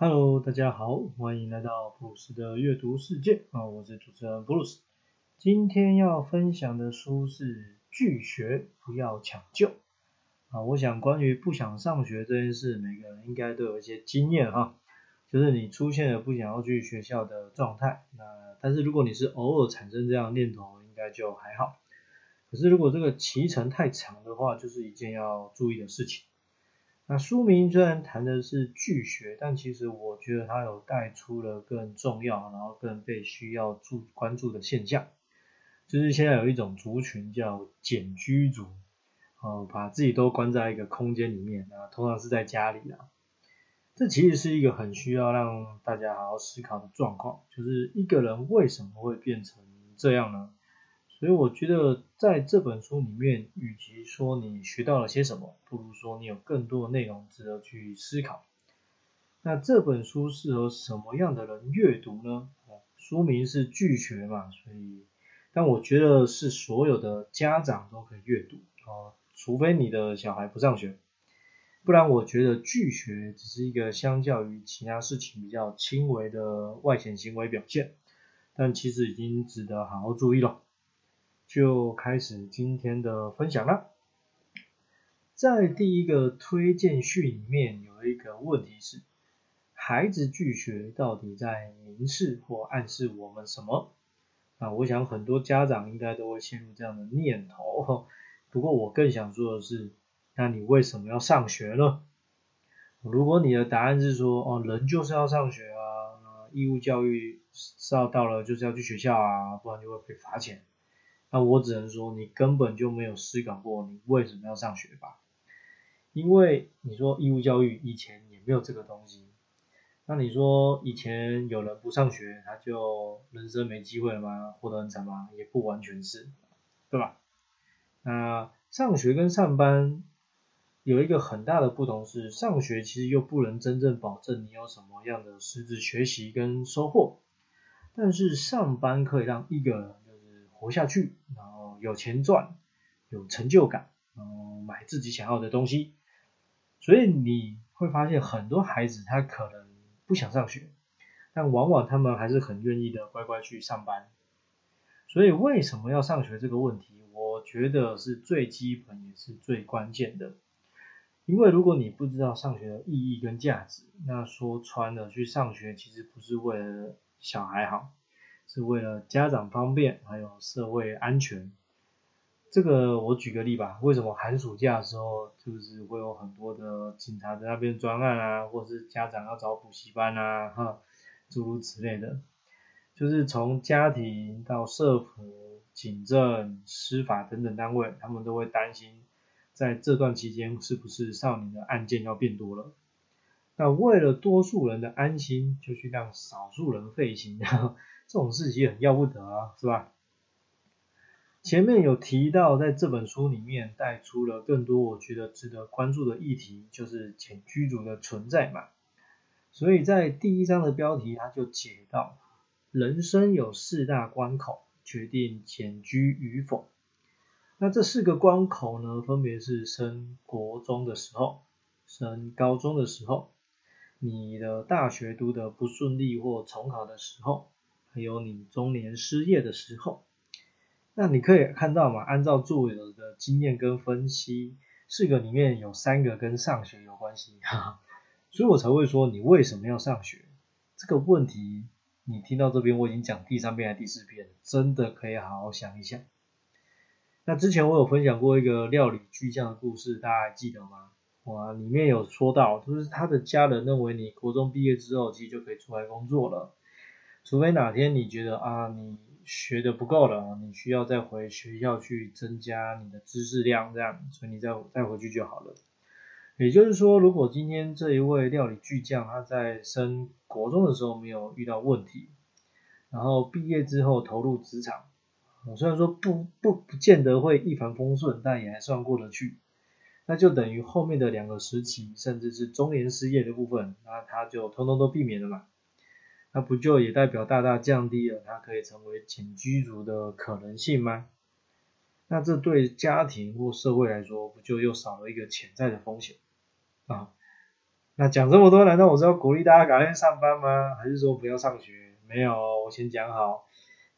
Hello，大家好，欢迎来到布鲁斯的阅读世界啊，我是主持人布鲁斯。今天要分享的书是《拒学不要抢救》啊。我想关于不想上学这件事，每个人应该都有一些经验哈，就是你出现了不想要去学校的状态。那但是如果你是偶尔产生这样念头，应该就还好。可是如果这个脐程太长的话，就是一件要注意的事情。那书名虽然谈的是拒学，但其实我觉得它有带出了更重要，然后更被需要注关注的现象，就是现在有一种族群叫简居族，哦，把自己都关在一个空间里面啊，通常是在家里啊。这其实是一个很需要让大家好好思考的状况，就是一个人为什么会变成这样呢？所以我觉得在这本书里面，与其说你学到了些什么，不如说你有更多的内容值得去思考。那这本书适合什么样的人阅读呢？书名是拒学嘛，所以，但我觉得是所有的家长都可以阅读哦，除非你的小孩不上学，不然我觉得拒学只是一个相较于其他事情比较轻微的外显行为表现，但其实已经值得好好注意了。就开始今天的分享了。在第一个推荐序里面有一个问题是：孩子拒学到底在明示或暗示我们什么？啊，我想很多家长应该都会陷入这样的念头。不过我更想说的是，那你为什么要上学呢？如果你的答案是说，哦，人就是要上学啊，义务教育是要到了就是要去学校啊，不然就会被罚钱。那我只能说，你根本就没有思考过你为什么要上学吧？因为你说义务教育以前也没有这个东西，那你说以前有人不上学，他就人生没机会了吗？活得很惨吗？也不完全是，对吧？那上学跟上班有一个很大的不同是，上学其实又不能真正保证你有什么样的实质学习跟收获，但是上班可以让一个人。活下去，然后有钱赚，有成就感，然后买自己想要的东西。所以你会发现很多孩子他可能不想上学，但往往他们还是很愿意的乖乖去上班。所以为什么要上学这个问题，我觉得是最基本也是最关键的。因为如果你不知道上学的意义跟价值，那说穿了去上学其实不是为了小孩好。是为了家长方便，还有社会安全。这个我举个例吧，为什么寒暑假的时候，就是会有很多的警察在那边专案啊，或是家长要找补习班啊，哈，诸如此类的。就是从家庭到社福、警政、司法等等单位，他们都会担心，在这段期间是不是少年的案件要变多了？那为了多数人的安心，就去让少数人费心。这种事情很要不得啊，是吧？前面有提到，在这本书里面带出了更多我觉得值得关注的议题，就是简居族的存在嘛。所以在第一章的标题，他就解到，人生有四大关口，决定简居与否。那这四个关口呢，分别是升国中的时候，升高中的时候，你的大学读的不顺利或重考的时候。还有你中年失业的时候，那你可以看到嘛？按照作者的经验跟分析，四个里面有三个跟上学有关系，哈哈所以我才会说你为什么要上学这个问题。你听到这边我已经讲第三遍还是第四遍，真的可以好好想一想。那之前我有分享过一个料理巨匠的故事，大家还记得吗？哇，里面有说到，就是他的家人认为你国中毕业之后其实就可以出来工作了。除非哪天你觉得啊，你学的不够了，你需要再回学校去增加你的知识量，这样，所以你再再回去就好了。也就是说，如果今天这一位料理巨匠他在升国中的时候没有遇到问题，然后毕业之后投入职场，虽然说不不不见得会一帆风顺，但也还算过得去，那就等于后面的两个时期，甚至是中年失业的部分，那它就通通都避免了嘛。那不就也代表大大降低了它可以成为简居族的可能性吗？那这对家庭或社会来说，不就又少了一个潜在的风险啊？那讲这么多，难道我是要鼓励大家赶快上班吗？还是说不要上学？没有，我先讲好。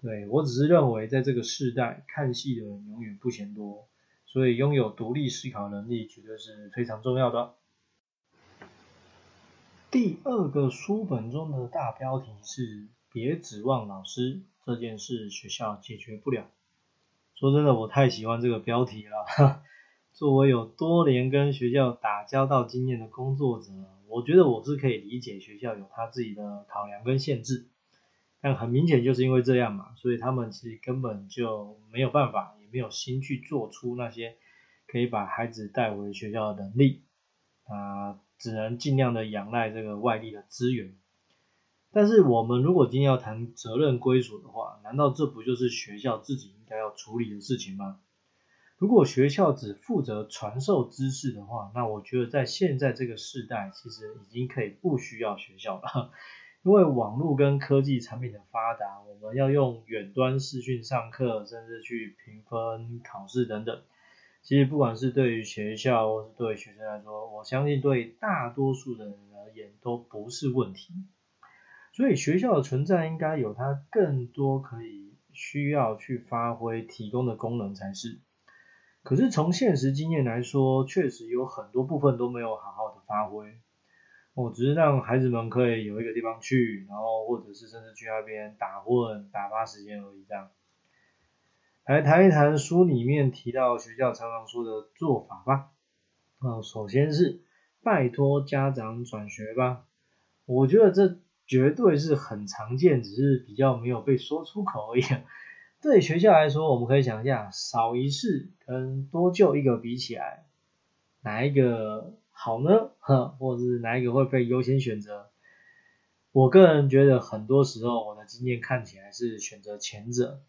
对我只是认为，在这个世代，看戏的人永远不嫌多，所以拥有独立思考能力绝对是非常重要的。第二个书本中的大标题是“别指望老师这件事学校解决不了”。说真的，我太喜欢这个标题了。作为有多年跟学校打交道经验的工作者，我觉得我是可以理解学校有他自己的考量跟限制。但很明显就是因为这样嘛，所以他们其实根本就没有办法，没有心去做出那些可以把孩子带回学校的能力，啊，只能尽量的仰赖这个外力的资源。但是我们如果今天要谈责任归属的话，难道这不就是学校自己应该要处理的事情吗？如果学校只负责传授知识的话，那我觉得在现在这个时代，其实已经可以不需要学校了。因为网络跟科技产品的发达，我们要用远端视讯上课，甚至去评分、考试等等。其实不管是对于学校或是对学生来说，我相信对大多数的人而言都不是问题。所以学校的存在应该有它更多可以需要去发挥、提供的功能才是。可是从现实经验来说，确实有很多部分都没有好好的发挥。我只是让孩子们可以有一个地方去，然后或者是甚至去那边打混、打发时间而已。这样，来谈一谈书里面提到学校常常说的做法吧。嗯，首先是拜托家长转学吧。我觉得这绝对是很常见，只是比较没有被说出口而已。对学校来说，我们可以想一下，少一事跟多救一个比起来，哪一个？好呢，呵，或者是哪一个会被优先选择？我个人觉得很多时候我的经验看起来是选择前者。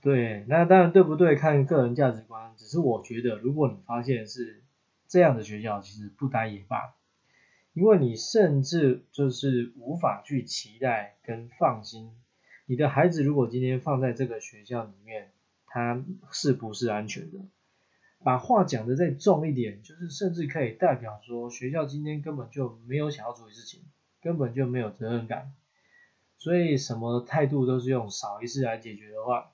对，那当然对不对？看个人价值观。只是我觉得，如果你发现是这样的学校，其实不待也罢，因为你甚至就是无法去期待跟放心，你的孩子如果今天放在这个学校里面，他是不是安全的？把话讲的再重一点，就是甚至可以代表说，学校今天根本就没有想要处理事情，根本就没有责任感，所以什么态度都是用少一事来解决的话，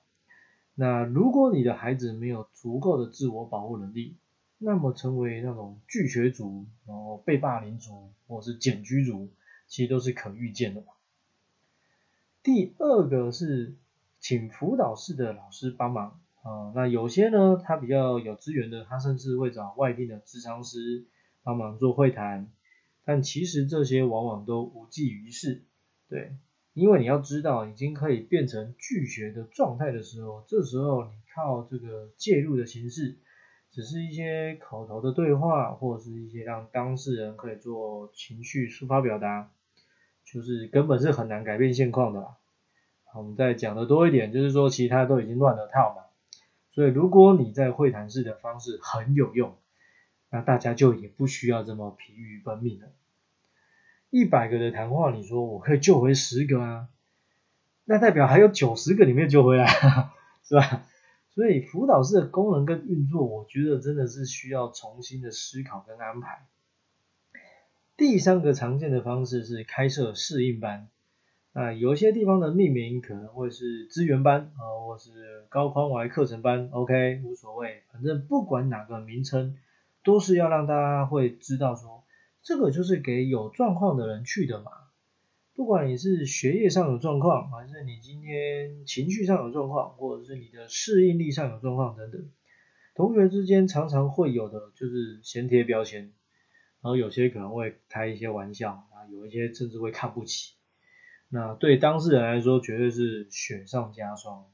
那如果你的孩子没有足够的自我保护能力，那么成为那种拒学族，然后被霸凌族，或是减居族，其实都是可预见的。第二个是请辅导室的老师帮忙。啊，那有些呢，他比较有资源的，他甚至会找外地的智商师帮忙做会谈，但其实这些往往都无济于事，对，因为你要知道，已经可以变成拒绝的状态的时候，这时候你靠这个介入的形式，只是一些口头的对话，或者是一些让当事人可以做情绪抒发表达，就是根本是很难改变现况的啦。我们再讲的多一点，就是说其他都已经乱了套嘛。所以，如果你在会谈式的方式很有用，那大家就也不需要这么疲于奔命了。一百个的谈话，你说我可以救回十个啊，那代表还有九十个你没有救回来，是吧？所以辅导室的功能跟运作，我觉得真的是需要重新的思考跟安排。第三个常见的方式是开设适应班。啊，有一些地方的命名可能会是资源班啊，或是高宽怀课程班，OK，无所谓，反正不管哪个名称，都是要让大家会知道说，这个就是给有状况的人去的嘛。不管你是学业上有状况，还是你今天情绪上有状况，或者是你的适应力上有状况等等，同学之间常常会有的就是先贴标签，然后有些可能会开一些玩笑，啊，有一些甚至会看不起。那对当事人来说，绝对是雪上加霜。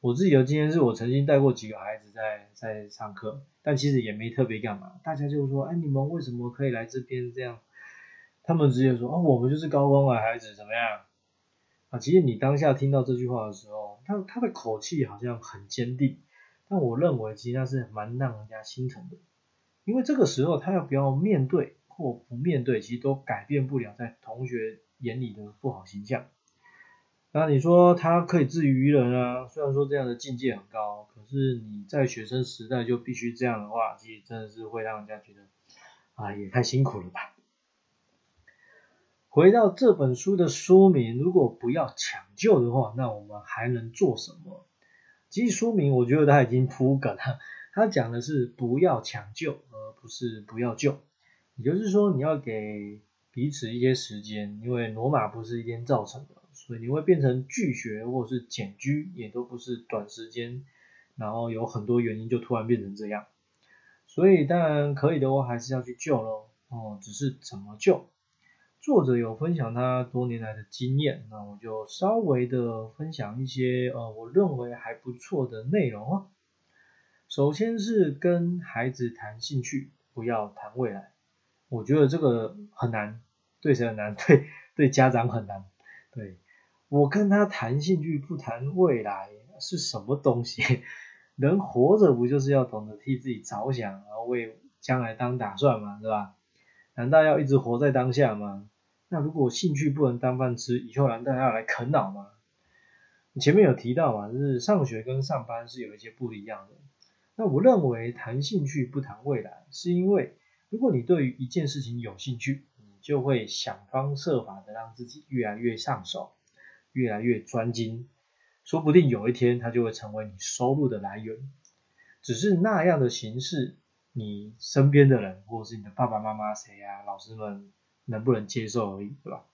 我自己的经验是我曾经带过几个孩子在在上课，但其实也没特别干嘛。大家就说：“哎，你们为什么可以来这边？”这样，他们直接说：“哦，我们就是高光的孩子，怎么样？”啊，其实你当下听到这句话的时候，他他的口气好像很坚定，但我认为其实那是蛮让人家心疼的，因为这个时候他要不要面对或不面对，其实都改变不了在同学。眼里的不好形象，那你说他可以自娱于人啊？虽然说这样的境界很高，可是你在学生时代就必须这样的话，其实真的是会让人家觉得啊，也太辛苦了吧。回到这本书的书名，如果不要抢救的话，那我们还能做什么？其实书名我觉得他已经铺梗了，他讲的是不要抢救，而不是不要救。也就是说，你要给彼此一些时间，因为罗马不是一天造成的，所以你会变成拒绝或是减居，也都不是短时间，然后有很多原因就突然变成这样。所以当然可以的话，还是要去救喽。哦，只是怎么救？作者有分享他多年来的经验，那我就稍微的分享一些呃，我认为还不错的内容啊。首先是跟孩子谈兴趣，不要谈未来。我觉得这个很难，对谁很难？对对家长很难。对我跟他谈兴趣，不谈未来是什么东西？人活着不就是要懂得替自己着想，然后为将来当打算嘛，是吧？难道要一直活在当下吗？那如果兴趣不能当饭吃，以后难道要来啃老吗？你前面有提到嘛，就是上学跟上班是有一些不一样的。那我认为谈兴趣不谈未来，是因为如果你对于一件事情有兴趣，就会想方设法的让自己越来越上手，越来越专精。说不定有一天，它就会成为你收入的来源。只是那样的形式，你身边的人，或者是你的爸爸妈妈、谁啊、老师们，能不能接受而已，对吧？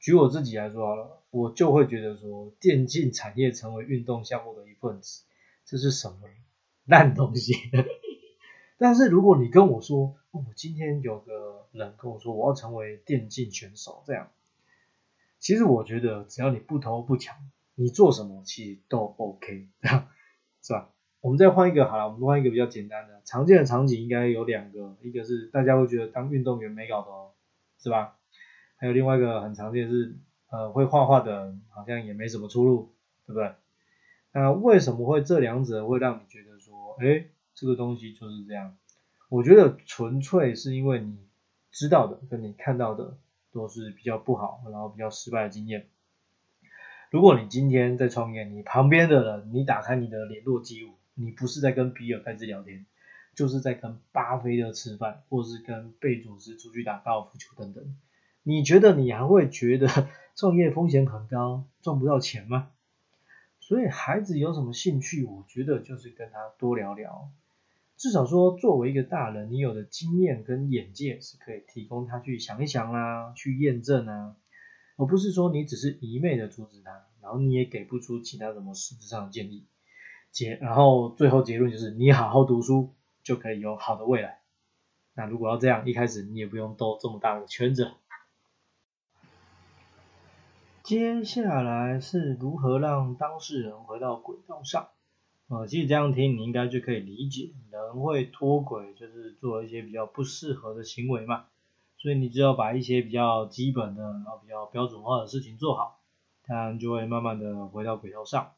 举我自己来说，我就会觉得说，电竞产业成为运动项目的一份子，这是什么烂东西？但是如果你跟我说，我今天有个人跟我说，我要成为电竞选手，这样，其实我觉得只要你不偷不抢。你做什么其实都 OK，是吧？我们再换一个好了，我们换一个比较简单的，常见的场景应该有两个，一个是大家会觉得当运动员没搞头，是吧？还有另外一个很常见是，呃，会画画的好像也没什么出路，对不对？那为什么会这两者会让你觉得说，哎，这个东西就是这样？我觉得纯粹是因为你知道的跟你看到的都是比较不好，然后比较失败的经验。如果你今天在创业，你旁边的人，你打开你的联络记录，你不是在跟比尔盖茨聊天，就是在跟巴菲特吃饭，或是跟贝佐斯出去打高尔夫球等等，你觉得你还会觉得 创业风险很高，赚不到钱吗？所以孩子有什么兴趣，我觉得就是跟他多聊聊，至少说作为一个大人，你有的经验跟眼界是可以提供他去想一想啊，去验证啊。而不是说你只是一昧的阻止他，然后你也给不出其他什么实质上的建议，结然后最后结论就是你好好读书就可以有好的未来。那如果要这样，一开始你也不用兜这么大的圈子。接下来是如何让当事人回到轨道上？呃，其实这样听你应该就可以理解，人会脱轨就是做一些比较不适合的行为嘛。所以你只要把一些比较基本的，然后比较标准化的事情做好，当然就会慢慢的回到轨道上。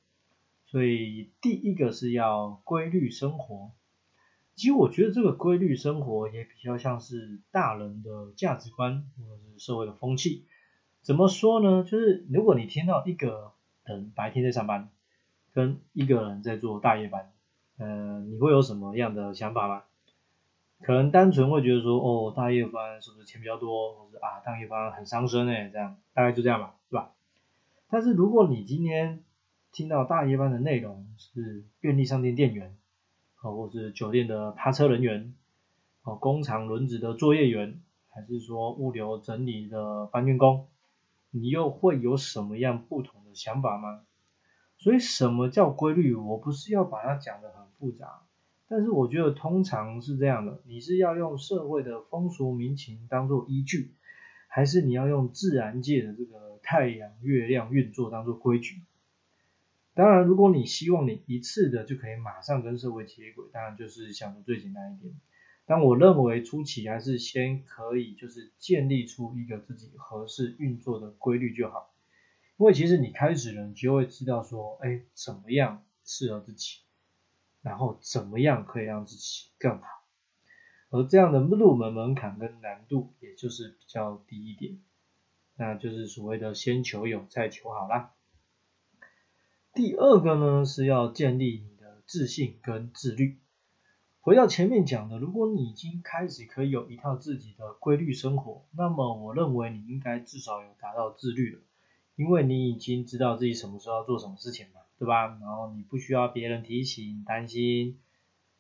所以第一个是要规律生活。其实我觉得这个规律生活也比较像是大人的价值观或者是社会的风气。怎么说呢？就是如果你听到一个人白天在上班，跟一个人在做大夜班，呃，你会有什么样的想法吗？可能单纯会觉得说，哦，大夜班是不是钱比较多，或者啊，大夜班很伤身哎，这样大概就这样吧，是吧？但是如果你今天听到大夜班的内容是便利商店店员，哦，或是酒店的趴车人员，哦，工厂轮子的作业员，还是说物流整理的搬运工，你又会有什么样不同的想法吗？所以什么叫规律？我不是要把它讲的很复杂。但是我觉得通常是这样的，你是要用社会的风俗民情当做依据，还是你要用自然界的这个太阳、月亮运作当做规矩？当然，如果你希望你一次的就可以马上跟社会接轨，当然就是想的最简单一点。但我认为初期还是先可以就是建立出一个自己合适运作的规律就好，因为其实你开始了，你就会知道说，哎，怎么样适合自己。然后怎么样可以让自己更好？而这样的入门门槛跟难度，也就是比较低一点，那就是所谓的先求有，再求好啦。第二个呢，是要建立你的自信跟自律。回到前面讲的，如果你已经开始可以有一套自己的规律生活，那么我认为你应该至少有达到自律了，因为你已经知道自己什么时候要做什么事情嘛，对吧？然后你不需要别人提醒、担心。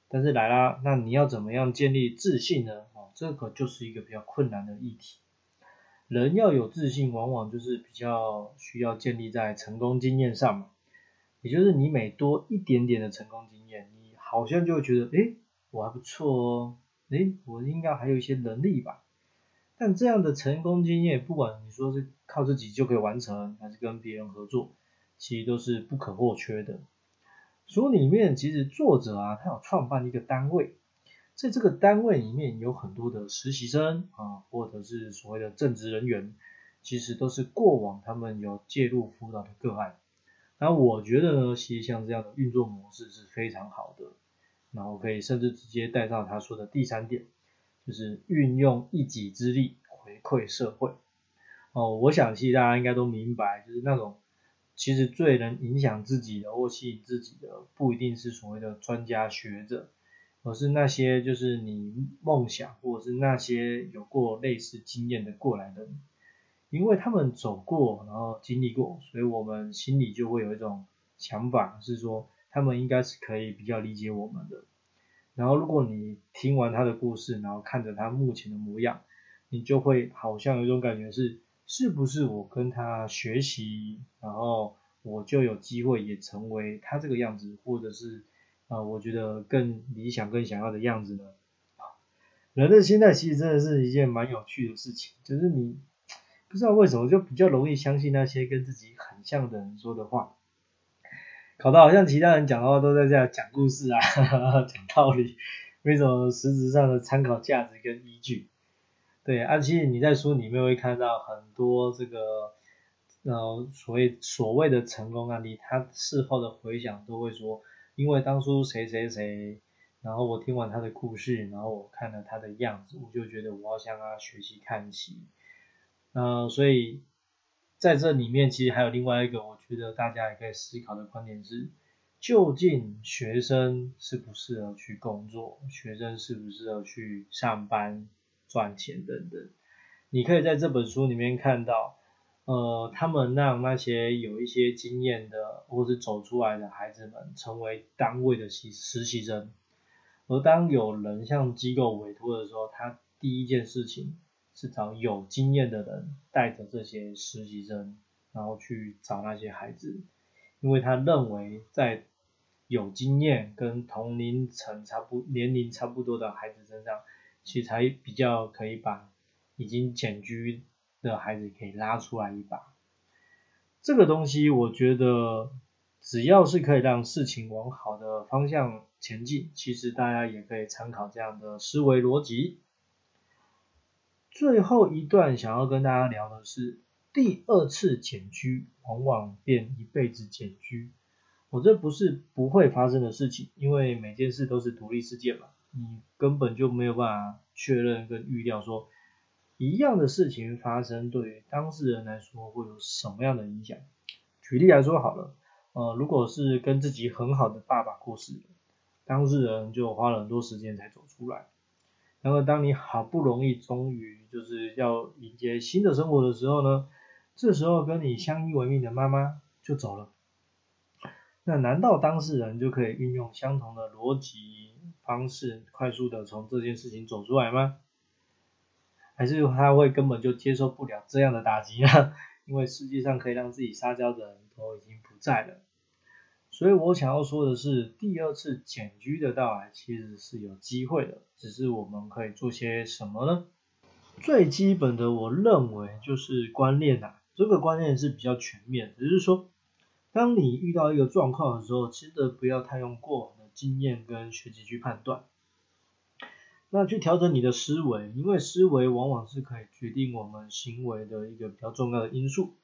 但是来啦，那你要怎么样建立自信呢？哦，这个就是一个比较困难的议题。人要有自信，往往就是比较需要建立在成功经验上嘛。也就是你每多一点点的成功经验，你好像就会觉得，哎，我还不错哦，哎，我应该还有一些能力吧。但这样的成功经验，不管你说是靠自己就可以完成，还是跟别人合作，其实都是不可或缺的。书里面其实作者啊，他有创办一个单位，在这个单位里面有很多的实习生啊，或者是所谓的正职人员，其实都是过往他们有介入辅导的个案。那我觉得呢，其实像这样的运作模式是非常好的，然后可以甚至直接带到他说的第三点，就是运用一己之力回馈社会。哦，我想其实大家应该都明白，就是那种。其实最能影响自己的或吸引自己的，不一定是所谓的专家学者，而是那些就是你梦想或者是那些有过类似经验的过来人，因为他们走过，然后经历过，所以我们心里就会有一种想法，是说他们应该是可以比较理解我们的。然后如果你听完他的故事，然后看着他目前的模样，你就会好像有一种感觉是。是不是我跟他学习，然后我就有机会也成为他这个样子，或者是啊，我觉得更理想、更想要的样子呢？人的心态其实真的是一件蛮有趣的事情，就是你 不知道为什么就比较容易相信那些跟自己很像的人说的话，搞得好像其他人讲的话都在这样讲故事啊，讲道理，没什么实质上的参考价值跟依据。对，而且你在书里面会看到很多这个，呃，所谓所谓的成功案例，他事后的回想都会说，因为当初谁谁谁，然后我听完他的故事，然后我看了他的样子，我就觉得我要向他学习看齐。呃，所以在这里面其实还有另外一个，我觉得大家也可以思考的观点是，究竟学生适不适合去工作，学生适不适合去上班？赚钱等等，你可以在这本书里面看到，呃，他们让那些有一些经验的或是走出来的孩子们成为单位的实实习生，而当有人向机构委托的时候，他第一件事情是找有经验的人带着这些实习生，然后去找那些孩子，因为他认为在有经验跟同龄层差不年龄差不多的孩子身上。其实才比较可以把已经减居的孩子可以拉出来一把。这个东西我觉得只要是可以让事情往好的方向前进，其实大家也可以参考这样的思维逻辑。最后一段想要跟大家聊的是，第二次减居往往变一辈子减居。我这不是不会发生的事情，因为每件事都是独立事件嘛。你根本就没有办法确认跟预料说一样的事情发生对于当事人来说会有什么样的影响。举例来说好了，呃，如果是跟自己很好的爸爸过世，当事人就花了很多时间才走出来。然后当你好不容易终于就是要迎接新的生活的时候呢，这时候跟你相依为命的妈妈就走了。那难道当事人就可以运用相同的逻辑？方式快速的从这件事情走出来吗？还是他会根本就接受不了这样的打击呢？因为世界上可以让自己撒娇的人都已经不在了。所以我想要说的是，第二次减居的到来其实是有机会的，只是我们可以做些什么呢？最基本的，我认为就是观念呐，这个观念是比较全面，只是说，当你遇到一个状况的时候，真的不要太用过往的。经验跟学习去判断，那去调整你的思维，因为思维往往是可以决定我们行为的一个比较重要的因素。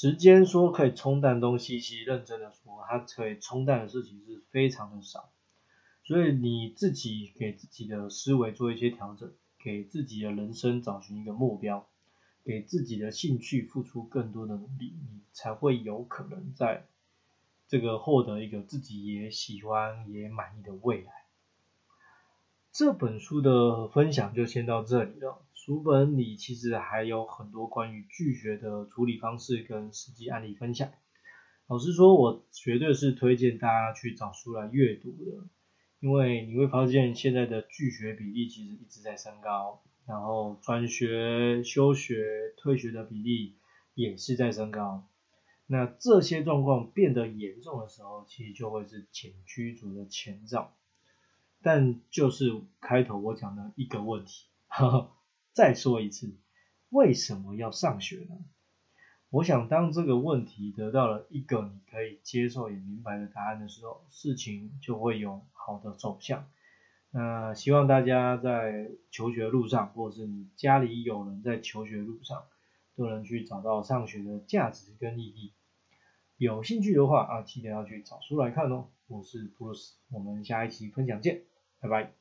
时间说可以冲淡东西，其实认真的说，它可以冲淡的事情是非常的少。所以你自己给自己的思维做一些调整，给自己的人生找寻一个目标，给自己的兴趣付出更多的努力，你才会有可能在。这个获得一个自己也喜欢也满意的未来。这本书的分享就先到这里了。书本里其实还有很多关于拒绝的处理方式跟实际案例分享。老实说，我绝对是推荐大家去找书来阅读的，因为你会发现现在的拒绝比例其实一直在升高，然后转学、休学、退学的比例也是在升高。那这些状况变得严重的时候，其实就会是前驱逐的前兆。但就是开头我讲的一个问题，再说一次，为什么要上学呢？我想当这个问题得到了一个你可以接受也明白的答案的时候，事情就会有好的走向。那希望大家在求学路上，或是你家里有人在求学路上，都能去找到上学的价值跟意义。有兴趣的话啊，记得要去找书来看哦。我是布鲁斯，我们下一期分享见，拜拜。